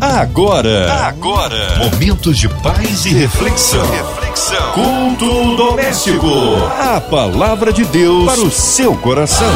Agora, agora, momentos de paz e reflexão. reflexão. Culto doméstico. A palavra de Deus para o seu coração.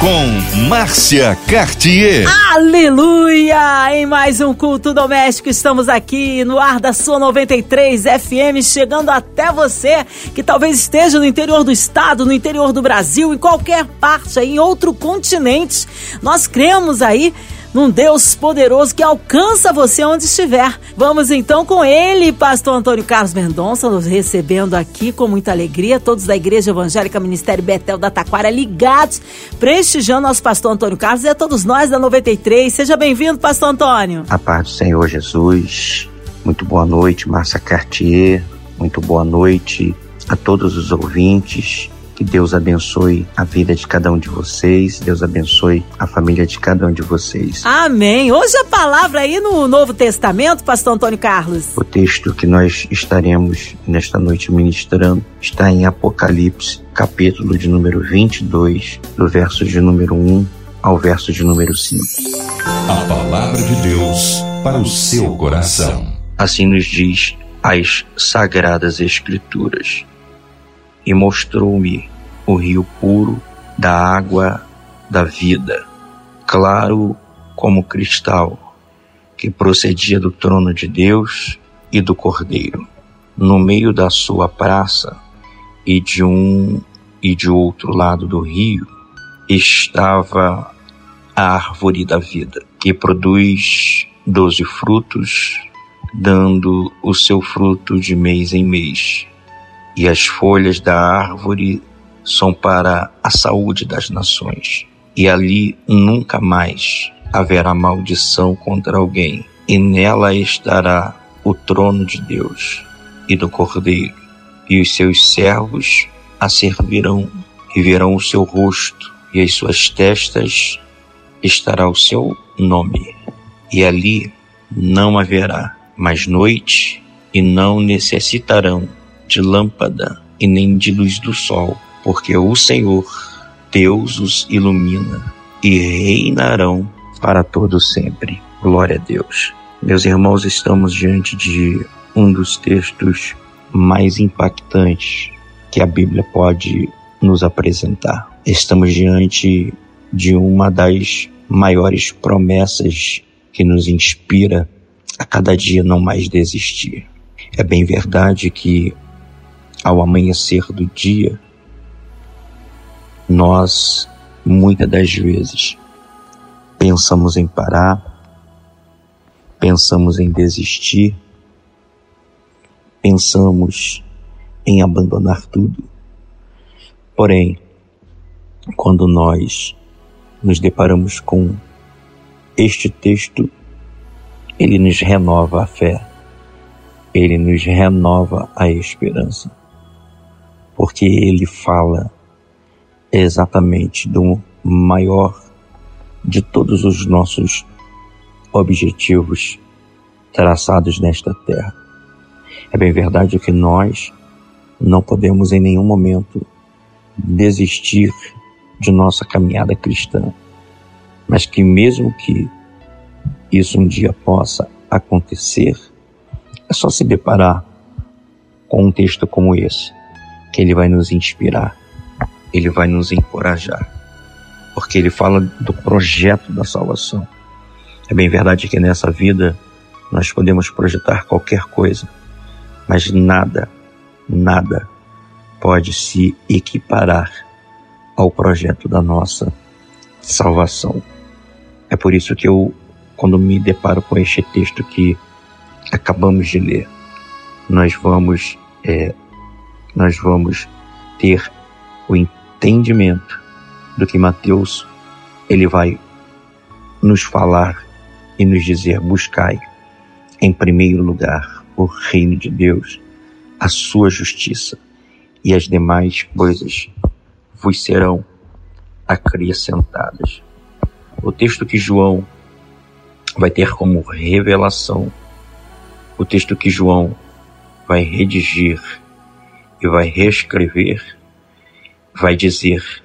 Com Márcia Cartier. Aleluia! Em mais um culto doméstico, estamos aqui no ar da sua 93 FM, chegando até você que talvez esteja no interior do estado, no interior do Brasil, em qualquer parte, aí, em outro continente. Nós cremos aí num Deus poderoso que alcança você onde estiver. Vamos então com ele, pastor Antônio Carlos Mendonça, nos recebendo aqui com muita alegria, todos da Igreja Evangélica Ministério Betel da Taquara ligados, prestigiando nosso pastor Antônio Carlos e a todos nós da 93. Seja bem-vindo, pastor Antônio. A paz do Senhor Jesus. Muito boa noite, Márcia Cartier. Muito boa noite a todos os ouvintes que Deus abençoe a vida de cada um de vocês. Deus abençoe a família de cada um de vocês. Amém. Hoje a palavra aí no Novo Testamento, Pastor Antônio Carlos. O texto que nós estaremos nesta noite ministrando está em Apocalipse, capítulo de número 22, do verso de número 1 ao verso de número 5. A palavra de Deus para o seu coração. Assim nos diz as sagradas escrituras e mostrou-me o rio puro da água da vida, claro como cristal, que procedia do trono de Deus e do Cordeiro. No meio da sua praça e de um e de outro lado do rio estava a árvore da vida, que produz doze frutos, dando o seu fruto de mês em mês e as folhas da árvore são para a saúde das nações. E ali nunca mais haverá maldição contra alguém, e nela estará o trono de Deus e do Cordeiro, e os seus servos a servirão, e verão o seu rosto, e as suas testas estará o seu nome. E ali não haverá mais noite, e não necessitarão de lâmpada e nem de luz do sol, porque o Senhor, Deus, os ilumina e reinarão para todo sempre. Glória a Deus. Meus irmãos, estamos diante de um dos textos mais impactantes que a Bíblia pode nos apresentar. Estamos diante de uma das maiores promessas que nos inspira a cada dia não mais desistir. É bem verdade que ao amanhecer do dia, nós muitas das vezes pensamos em parar, pensamos em desistir, pensamos em abandonar tudo. Porém, quando nós nos deparamos com este texto, ele nos renova a fé, ele nos renova a esperança porque ele fala exatamente do maior de todos os nossos objetivos traçados nesta terra. É bem verdade que nós não podemos em nenhum momento desistir de nossa caminhada cristã, mas que mesmo que isso um dia possa acontecer, é só se deparar com um texto como esse que ele vai nos inspirar, ele vai nos encorajar, porque ele fala do projeto da salvação. É bem verdade que nessa vida nós podemos projetar qualquer coisa, mas nada, nada pode se equiparar ao projeto da nossa salvação. É por isso que eu, quando me deparo com este texto que acabamos de ler, nós vamos é, nós vamos ter o entendimento do que Mateus ele vai nos falar e nos dizer: buscai em primeiro lugar o reino de Deus, a sua justiça, e as demais coisas vos serão acrescentadas. O texto que João vai ter como revelação, o texto que João vai redigir e vai reescrever, vai dizer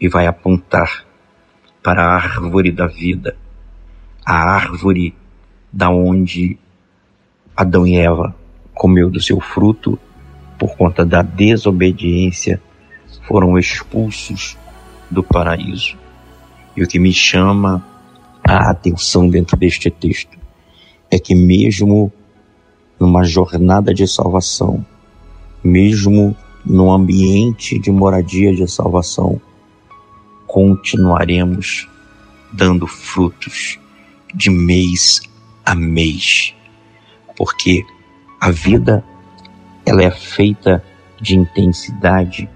e vai apontar para a árvore da vida, a árvore da onde Adão e Eva comeu do seu fruto por conta da desobediência foram expulsos do paraíso. E o que me chama a atenção dentro deste texto é que mesmo numa jornada de salvação, mesmo no ambiente de moradia de salvação, continuaremos dando frutos de mês a mês, porque a vida ela é feita de intensidade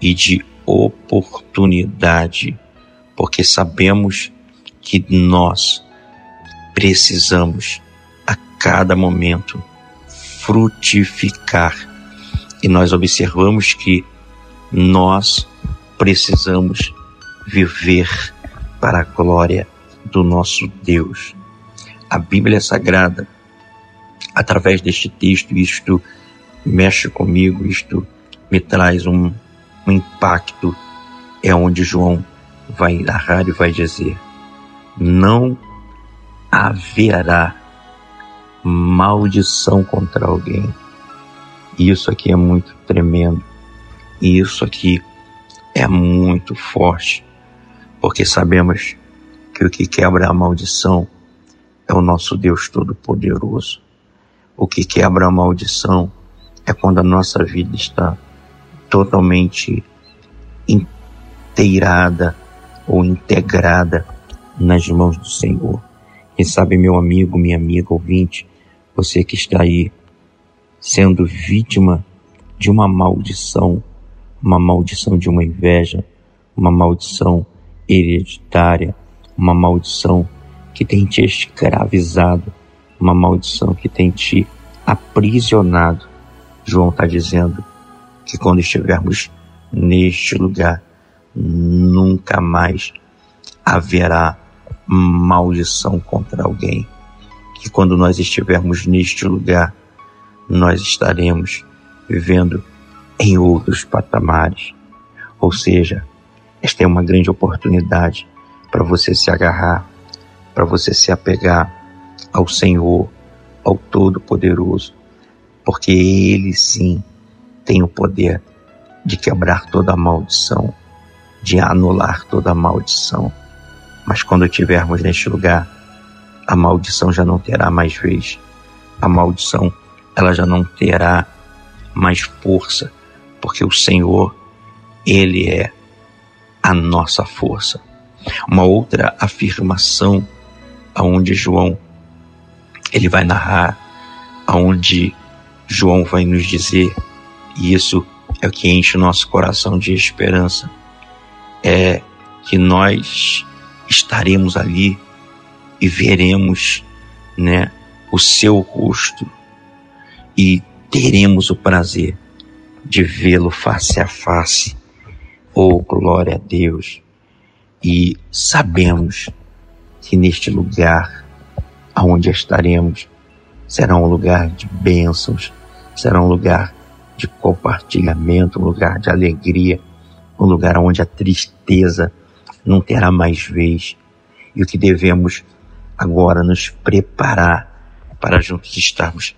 e de oportunidade, porque sabemos que nós precisamos a cada momento frutificar e nós observamos que nós precisamos viver para a glória do nosso Deus. A Bíblia Sagrada, através deste texto, isto mexe comigo, isto me traz um, um impacto. É onde João vai narrar e vai dizer: Não haverá maldição contra alguém. Isso aqui é muito tremendo. E isso aqui é muito forte porque sabemos que o que quebra a maldição é o nosso Deus Todo-Poderoso. O que quebra a maldição é quando a nossa vida está totalmente inteirada ou integrada nas mãos do Senhor. Quem sabe, meu amigo, minha amiga ouvinte, você que está aí sendo vítima de uma maldição, uma maldição de uma inveja, uma maldição hereditária, uma maldição que tem te escravizado, uma maldição que tem te aprisionado. João está dizendo que quando estivermos neste lugar, nunca mais haverá maldição contra alguém. Que quando nós estivermos neste lugar, nós estaremos vivendo em outros patamares. Ou seja, esta é uma grande oportunidade para você se agarrar, para você se apegar ao Senhor, ao Todo-Poderoso, porque Ele sim tem o poder de quebrar toda a maldição, de anular toda a maldição. Mas quando estivermos neste lugar, a maldição já não terá mais vez. A maldição, ela já não terá mais força, porque o Senhor, Ele é a nossa força. Uma outra afirmação aonde João ele vai narrar, aonde João vai nos dizer, e isso é o que enche o nosso coração de esperança, é que nós estaremos ali e veremos, né, o seu rosto e teremos o prazer de vê-lo face a face Oh, glória a Deus! E sabemos que neste lugar aonde estaremos será um lugar de bênçãos, será um lugar de compartilhamento, um lugar de alegria, um lugar onde a tristeza não terá mais vez. E o que devemos agora nos preparar para juntos estarmos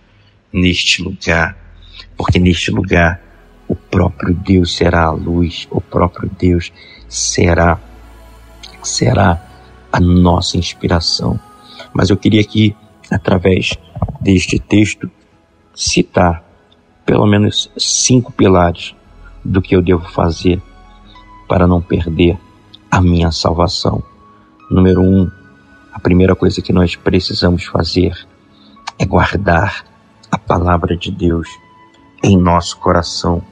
neste lugar, porque neste lugar o próprio Deus será a luz, o próprio Deus será será a nossa inspiração. Mas eu queria aqui, através deste texto, citar pelo menos cinco pilares do que eu devo fazer para não perder a minha salvação. Número um, a primeira coisa que nós precisamos fazer é guardar a palavra de Deus em nosso coração.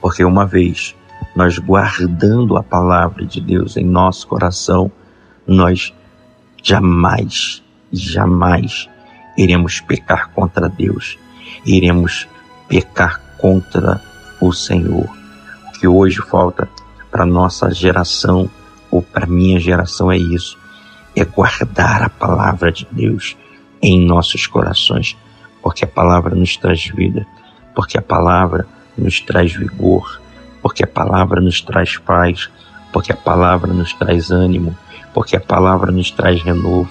Porque uma vez nós guardando a palavra de Deus em nosso coração, nós jamais, jamais iremos pecar contra Deus, iremos pecar contra o Senhor. O que hoje falta para nossa geração ou para minha geração é isso, é guardar a palavra de Deus em nossos corações, porque a palavra nos traz vida, porque a palavra nos traz vigor, porque a palavra nos traz paz, porque a palavra nos traz ânimo, porque a palavra nos traz renovo,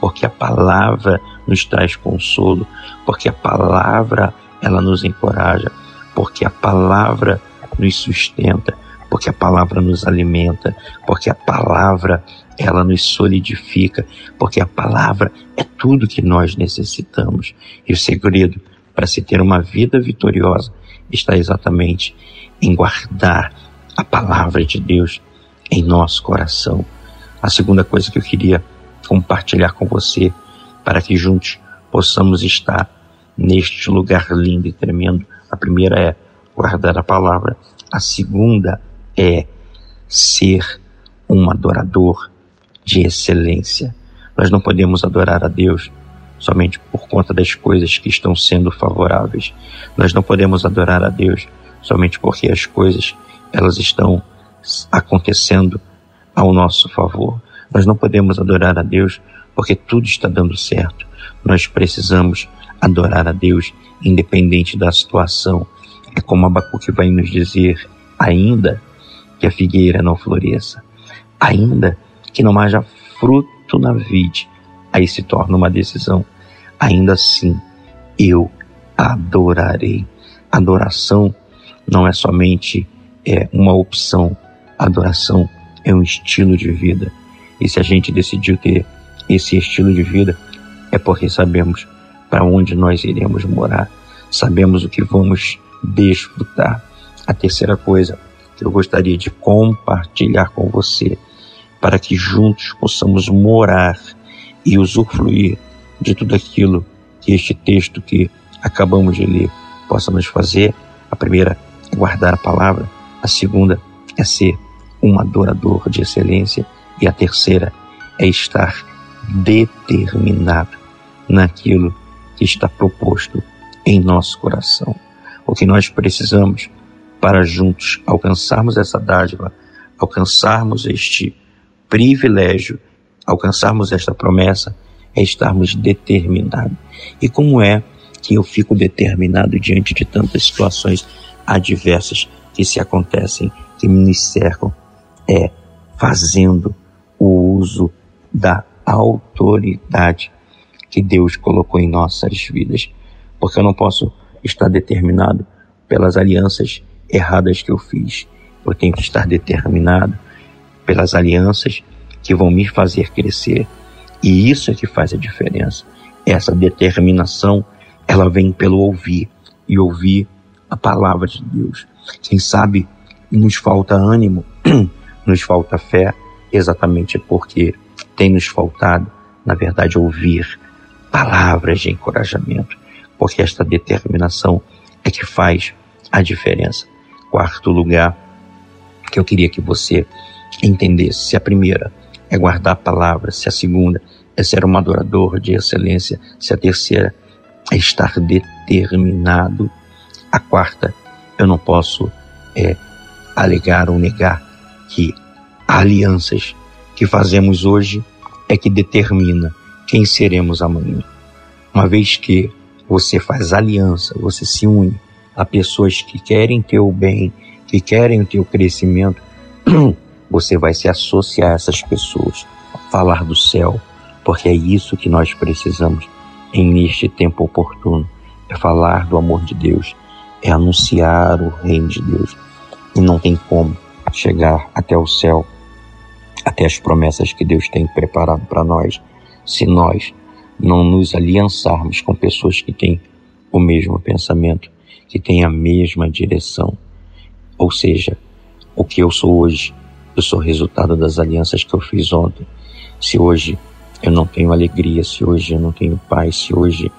porque a palavra nos traz consolo, porque a palavra ela nos encoraja, porque a palavra nos sustenta, porque a palavra nos alimenta, porque a palavra ela nos solidifica, porque a palavra é tudo que nós necessitamos. E o segredo para se ter uma vida vitoriosa está exatamente em guardar a palavra de Deus em nosso coração. A segunda coisa que eu queria compartilhar com você, para que juntos possamos estar neste lugar lindo e tremendo. A primeira é guardar a palavra, a segunda é ser um adorador de excelência. Nós não podemos adorar a Deus somente por conta das coisas que estão sendo favoráveis. Nós não podemos adorar a Deus somente porque as coisas elas estão acontecendo ao nosso favor. Nós não podemos adorar a Deus porque tudo está dando certo. Nós precisamos adorar a Deus independente da situação. É como Abacuque vai nos dizer, ainda que a figueira não floresça, ainda que não haja fruto na vide, aí se torna uma decisão. Ainda assim, eu adorarei. Adoração não é somente é, uma opção, adoração é um estilo de vida. E se a gente decidiu ter esse estilo de vida, é porque sabemos para onde nós iremos morar, sabemos o que vamos desfrutar. A terceira coisa que eu gostaria de compartilhar com você para que juntos possamos morar e usufruir de tudo aquilo que este texto que acabamos de ler possa nos fazer. A primeira guardar a palavra, a segunda é ser um adorador de excelência e a terceira é estar determinado naquilo que está proposto em nosso coração. O que nós precisamos para juntos alcançarmos essa dádiva, alcançarmos este privilégio alcançarmos esta promessa é estarmos determinados. E como é que eu fico determinado diante de tantas situações adversas que se acontecem, que me cercam? É fazendo o uso da autoridade que Deus colocou em nossas vidas. Porque eu não posso estar determinado pelas alianças erradas que eu fiz. Eu tenho que estar determinado pelas alianças que vão me fazer crescer. E isso é que faz a diferença. Essa determinação, ela vem pelo ouvir e ouvir a palavra de Deus. Quem sabe nos falta ânimo, nos falta fé, exatamente porque tem nos faltado, na verdade, ouvir palavras de encorajamento, porque esta determinação é que faz a diferença. Quarto lugar que eu queria que você entendesse. Se a primeira é guardar a palavra, se a segunda é ser um adorador de excelência, se a terceira é estar determinado, a quarta eu não posso é, alegar ou negar que alianças que fazemos hoje é que determina quem seremos amanhã. Uma vez que você faz aliança, você se une a pessoas que querem teu bem, que querem o teu crescimento, você vai se associar a essas pessoas, falar do céu, porque é isso que nós precisamos em neste tempo oportuno, é falar do amor de Deus, é anunciar o reino de Deus. E não tem como chegar até o céu, até as promessas que Deus tem preparado para nós, se nós não nos aliançarmos com pessoas que têm o mesmo pensamento, que têm a mesma direção. Ou seja, o que eu sou hoje eu sou resultado das alianças que eu fiz ontem. Se hoje eu não tenho alegria, se hoje eu não tenho paz, se hoje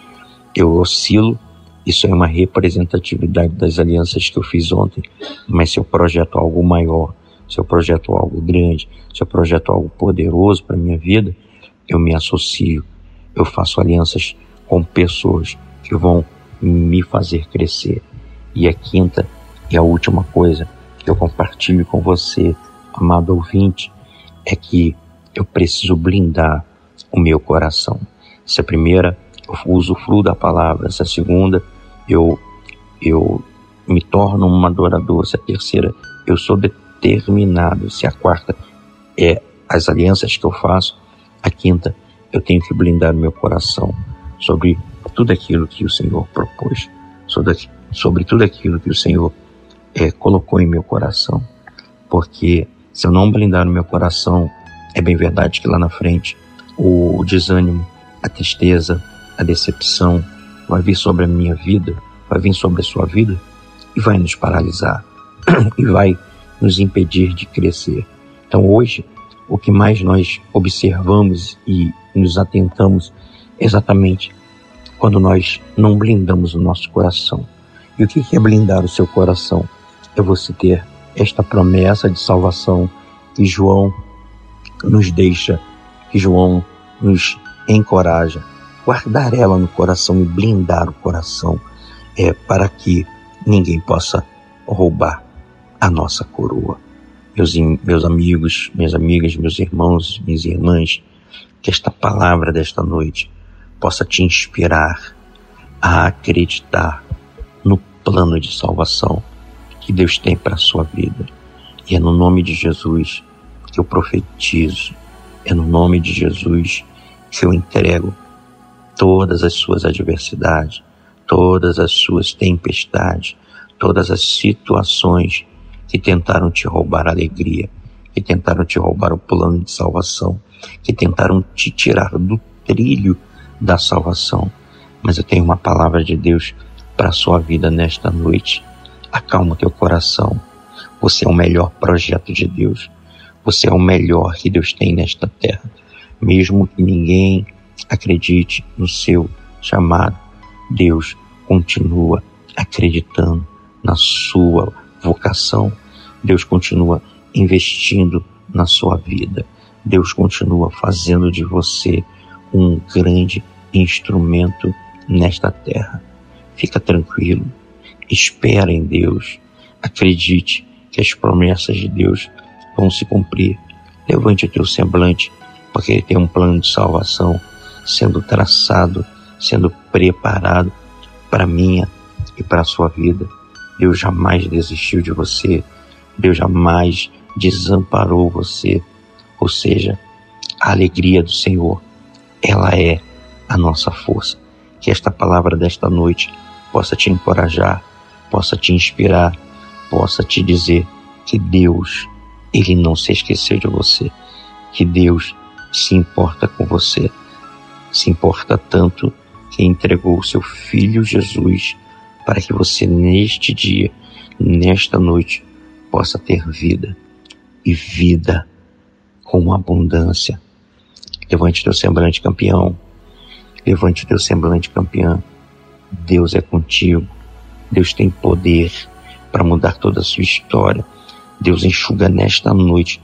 eu oscilo, isso é uma representatividade das alianças que eu fiz ontem. Mas se eu projeto algo maior, se eu projeto algo grande, se eu projeto algo poderoso para minha vida, eu me associo, eu faço alianças com pessoas que vão me fazer crescer. E a quinta e a última coisa que eu compartilho com você amado ouvinte, é que eu preciso blindar o meu coração. Essa primeira, eu usufruo da palavra. Essa segunda, eu, eu me torno um adorador. Essa terceira, eu sou determinado. Se a quarta é as alianças que eu faço, a quinta, eu tenho que blindar meu coração sobre tudo aquilo que o Senhor propôs, sobre, sobre tudo aquilo que o Senhor é, colocou em meu coração. Porque se eu não blindar o meu coração, é bem verdade que lá na frente o desânimo, a tristeza, a decepção vai vir sobre a minha vida, vai vir sobre a sua vida e vai nos paralisar e vai nos impedir de crescer. Então hoje, o que mais nós observamos e nos atentamos é exatamente quando nós não blindamos o nosso coração. E o que é blindar o seu coração? É você ter esta promessa de salvação que João nos deixa, que João nos encoraja. Guardar ela no coração e blindar o coração é para que ninguém possa roubar a nossa coroa. Meus, meus amigos, minhas amigas, meus irmãos, minhas irmãs, que esta palavra desta noite possa te inspirar a acreditar no plano de salvação que Deus tem para a sua vida. E é no nome de Jesus que eu profetizo, é no nome de Jesus que eu entrego todas as suas adversidades, todas as suas tempestades, todas as situações que tentaram te roubar a alegria, que tentaram te roubar o plano de salvação, que tentaram te tirar do trilho da salvação. Mas eu tenho uma palavra de Deus para a sua vida nesta noite. Acalma teu coração. Você é o melhor projeto de Deus. Você é o melhor que Deus tem nesta terra. Mesmo que ninguém acredite no seu chamado, Deus continua acreditando na sua vocação. Deus continua investindo na sua vida. Deus continua fazendo de você um grande instrumento nesta terra. Fica tranquilo, espera em Deus, acredite que as promessas de Deus vão se cumprir. Levante o teu semblante, porque Ele tem um plano de salvação sendo traçado, sendo preparado para minha e para a sua vida. Deus jamais desistiu de você, Deus jamais desamparou você. Ou seja, a alegria do Senhor, ela é a nossa força. Que esta palavra desta noite possa te encorajar, possa te inspirar, possa te dizer que Deus, Ele não se esqueceu de você, que Deus se importa com você, se importa tanto que entregou o seu Filho Jesus para que você neste dia, nesta noite, possa ter vida e vida com abundância. Levante teu semblante campeão. Levante teu semblante campeão. Deus é contigo. Deus tem poder para mudar toda a sua história. Deus enxuga nesta noite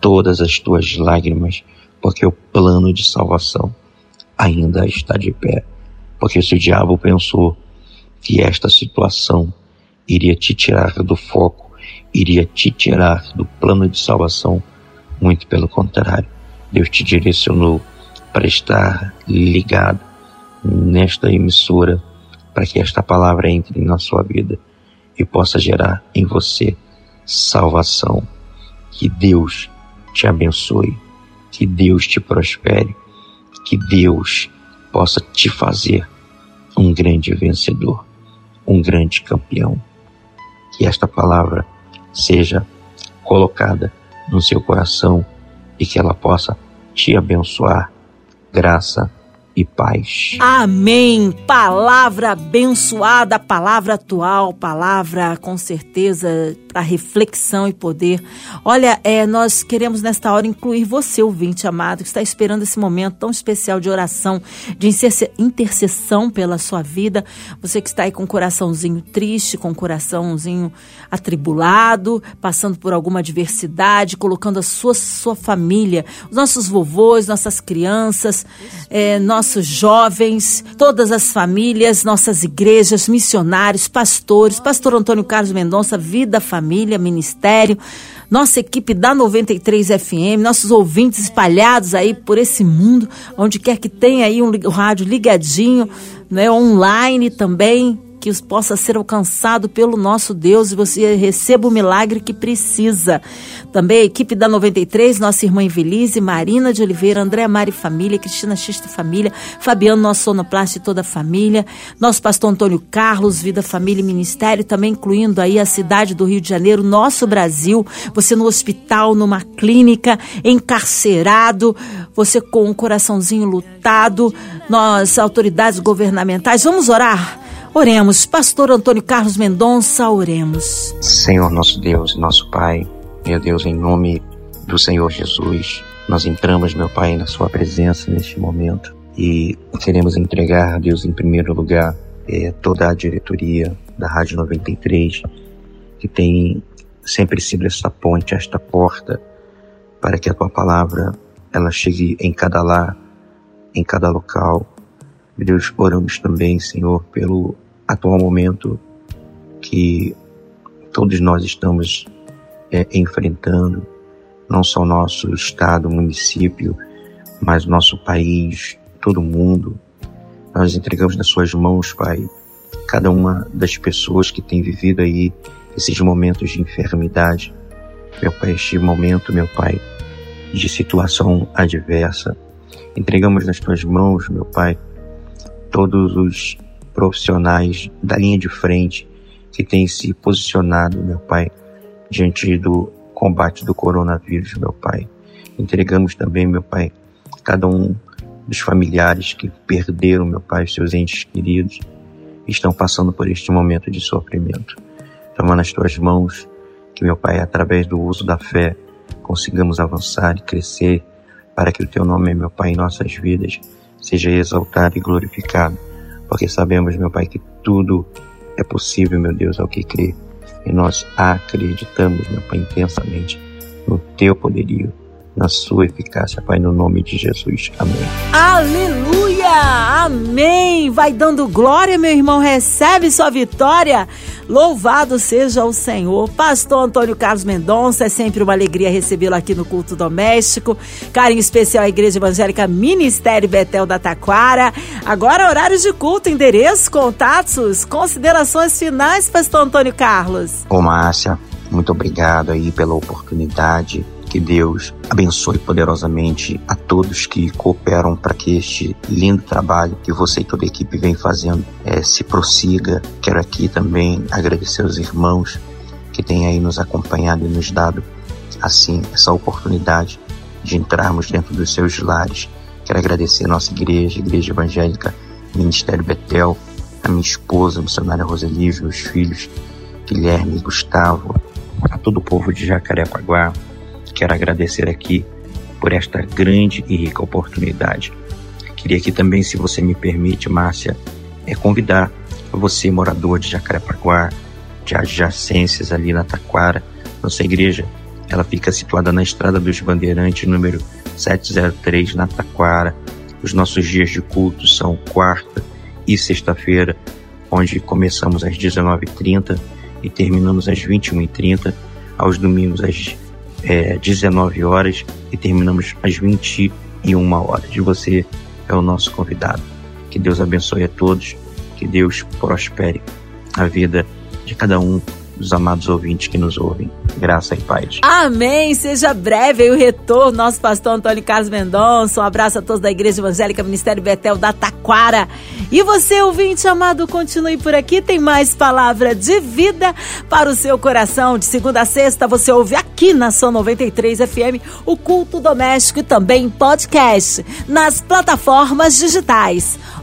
todas as tuas lágrimas, porque o plano de salvação ainda está de pé. Porque se o diabo pensou que esta situação iria te tirar do foco, iria te tirar do plano de salvação. Muito pelo contrário, Deus te direcionou para estar ligado nesta emissora, para que esta palavra entre na sua vida e possa gerar em você salvação. Que Deus te abençoe, que Deus te prospere, que Deus possa te fazer um grande vencedor um grande campeão. Que esta palavra seja colocada no seu coração e que ela possa te abençoar. Graça e paz. Amém. Palavra abençoada, palavra atual, palavra com certeza para reflexão e poder. Olha, é, nós queremos nesta hora incluir você, ouvinte amado, que está esperando esse momento tão especial de oração, de intercessão pela sua vida. Você que está aí com o coraçãozinho triste, com o coraçãozinho atribulado, passando por alguma adversidade, colocando a sua, sua família, os nossos vovôs, nossas crianças, é, nossos jovens, todas as famílias, nossas igrejas, missionários, pastores, pastor Antônio Carlos Mendonça, Vida Família ministério, nossa equipe da 93 FM, nossos ouvintes espalhados aí por esse mundo, onde quer que tenha aí um rádio ligadinho, né, online também, que possa ser alcançado pelo nosso Deus e você receba o milagre que precisa. Também a equipe da 93, nossa irmã Invelise, Marina de Oliveira, André Mari Família, Cristina Xista Família, Fabiano, nosso sonoplasta e toda a família, nosso pastor Antônio Carlos, Vida, Família e Ministério, também incluindo aí a cidade do Rio de Janeiro, nosso Brasil, você no hospital, numa clínica, encarcerado, você com um coraçãozinho lutado, nós, autoridades governamentais, vamos orar? Oremos. Pastor Antônio Carlos Mendonça, oremos. Senhor nosso Deus, nosso Pai, meu Deus, em nome do Senhor Jesus, nós entramos, meu Pai, na Sua presença neste momento e queremos entregar, Deus, em primeiro lugar, é, toda a diretoria da Rádio 93, que tem sempre sido essa ponte, esta porta, para que a Tua palavra ela chegue em cada lar, em cada local. Deus, oramos também, Senhor, pelo atual momento que todos nós estamos é, enfrentando, não só nosso estado, município, mas nosso país, todo mundo. Nós entregamos nas suas mãos, Pai, cada uma das pessoas que tem vivido aí esses momentos de enfermidade. Meu Pai, este momento, meu Pai, de situação adversa. Entregamos nas tuas mãos, meu Pai, todos os profissionais da linha de frente que têm se posicionado, meu Pai, diante do combate do coronavírus, meu Pai. Entregamos também, meu Pai, cada um dos familiares que perderam, meu Pai, seus entes queridos, estão passando por este momento de sofrimento. Toma nas tuas mãos que, meu Pai, através do uso da fé, consigamos avançar e crescer para que o teu nome, meu Pai, em nossas vidas seja exaltado e glorificado, porque sabemos, meu Pai, que tudo é possível, meu Deus, ao que crê. E nós acreditamos, meu Pai, intensamente no teu poderio, na sua eficácia, Pai, no nome de Jesus. Amém. Aleluia! Amém! Vai dando glória, meu irmão, recebe sua vitória. Louvado seja o Senhor. Pastor Antônio Carlos Mendonça, é sempre uma alegria recebê-lo aqui no culto doméstico. Carinho especial à Igreja Evangélica Ministério Betel da Taquara. Agora, horários de culto, endereço, contatos, considerações finais, Pastor Antônio Carlos. Ô, Márcia, muito obrigado aí pela oportunidade que Deus abençoe poderosamente a todos que cooperam para que este lindo trabalho que você e toda a equipe vem fazendo é, se prossiga. Quero aqui também agradecer aos irmãos que têm aí nos acompanhado e nos dado assim essa oportunidade de entrarmos dentro dos seus lares. Quero agradecer a nossa igreja, Igreja Evangélica Ministério Betel, a minha esposa, a missionária Roseli, os meus filhos, Guilherme e Gustavo, a todo o povo de Jacarepaguá, quero agradecer aqui por esta grande e rica oportunidade. Queria aqui também, se você me permite, Márcia, é convidar você, morador de Jacarepaguá, de adjacências ali na Taquara, nossa igreja, ela fica situada na Estrada dos Bandeirantes, número 703, na Taquara. Os nossos dias de culto são quarta e sexta-feira, onde começamos às 19h30 e terminamos às 21h30, aos domingos às é, 19 horas e terminamos às 21 horas. Você é o nosso convidado. Que Deus abençoe a todos, que Deus prospere a vida de cada um dos amados ouvintes que nos ouvem. Graça e paz. Amém. Seja breve o retorno, nosso pastor Antônio Carlos Mendonça. Um abraço a todos da Igreja Evangélica Ministério Betel da Taquara. E você, ouvinte amado, continue por aqui. Tem mais palavra de vida para o seu coração. De segunda a sexta, você ouve aqui na São 93 FM o culto doméstico e também podcast nas plataformas digitais.